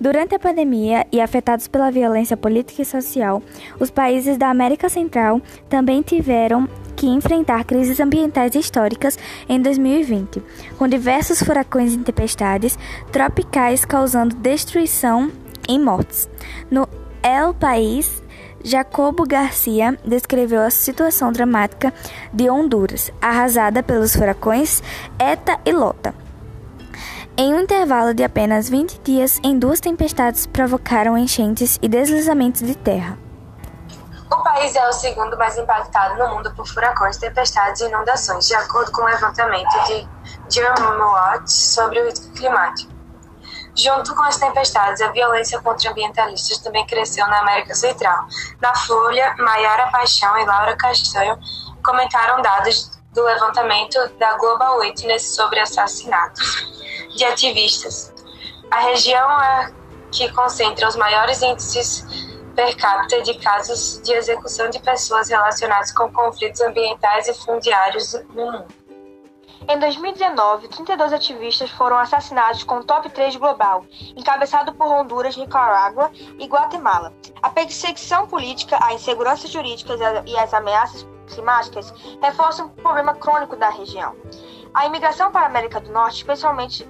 Durante a pandemia e afetados pela violência política e social, os países da América Central também tiveram que enfrentar crises ambientais históricas em 2020, com diversos furacões e tempestades tropicais causando destruição e mortes. No El País, Jacobo Garcia descreveu a situação dramática de Honduras, arrasada pelos furacões Eta e Lota. Em um intervalo de apenas 20 dias, em duas tempestades provocaram enchentes e deslizamentos de terra. O país é o segundo mais impactado no mundo por furacões, tempestades e inundações, de acordo com o levantamento de Germwatch sobre o risco climático. Junto com as tempestades, a violência contra ambientalistas também cresceu na América Central. Na Folha, Maiara Paixão e Laura Castanho comentaram dados do levantamento da Global Witness sobre assassinatos de ativistas. A região é que concentra os maiores índices per capita de casos de execução de pessoas relacionadas com conflitos ambientais e fundiários no mundo. Em 2019, 32 ativistas foram assassinados com o top 3 global, encabeçado por Honduras, Nicarágua e Guatemala. A perseguição política, a insegurança jurídica e as ameaças climáticas reforçam o problema crônico da região. A imigração para a América do Norte, especialmente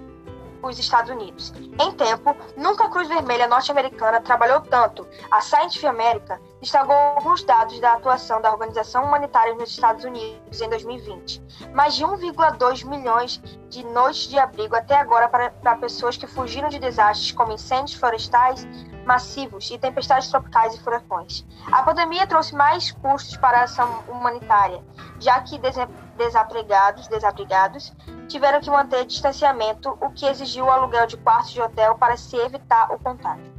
os Estados Unidos. Em tempo, nunca a Cruz Vermelha norte-americana trabalhou tanto. A Scientific America destacou alguns dados da atuação da organização humanitária nos Estados Unidos em 2020. Mais de 1,2 milhões de noites de abrigo até agora para, para pessoas que fugiram de desastres como incêndios florestais massivos e tempestades tropicais e furacões. A pandemia trouxe mais custos para a ação humanitária, já que desabrigados, desabrigados tiveram que manter distanciamento, o que exigiu o aluguel de quartos de hotel para se evitar o contágio.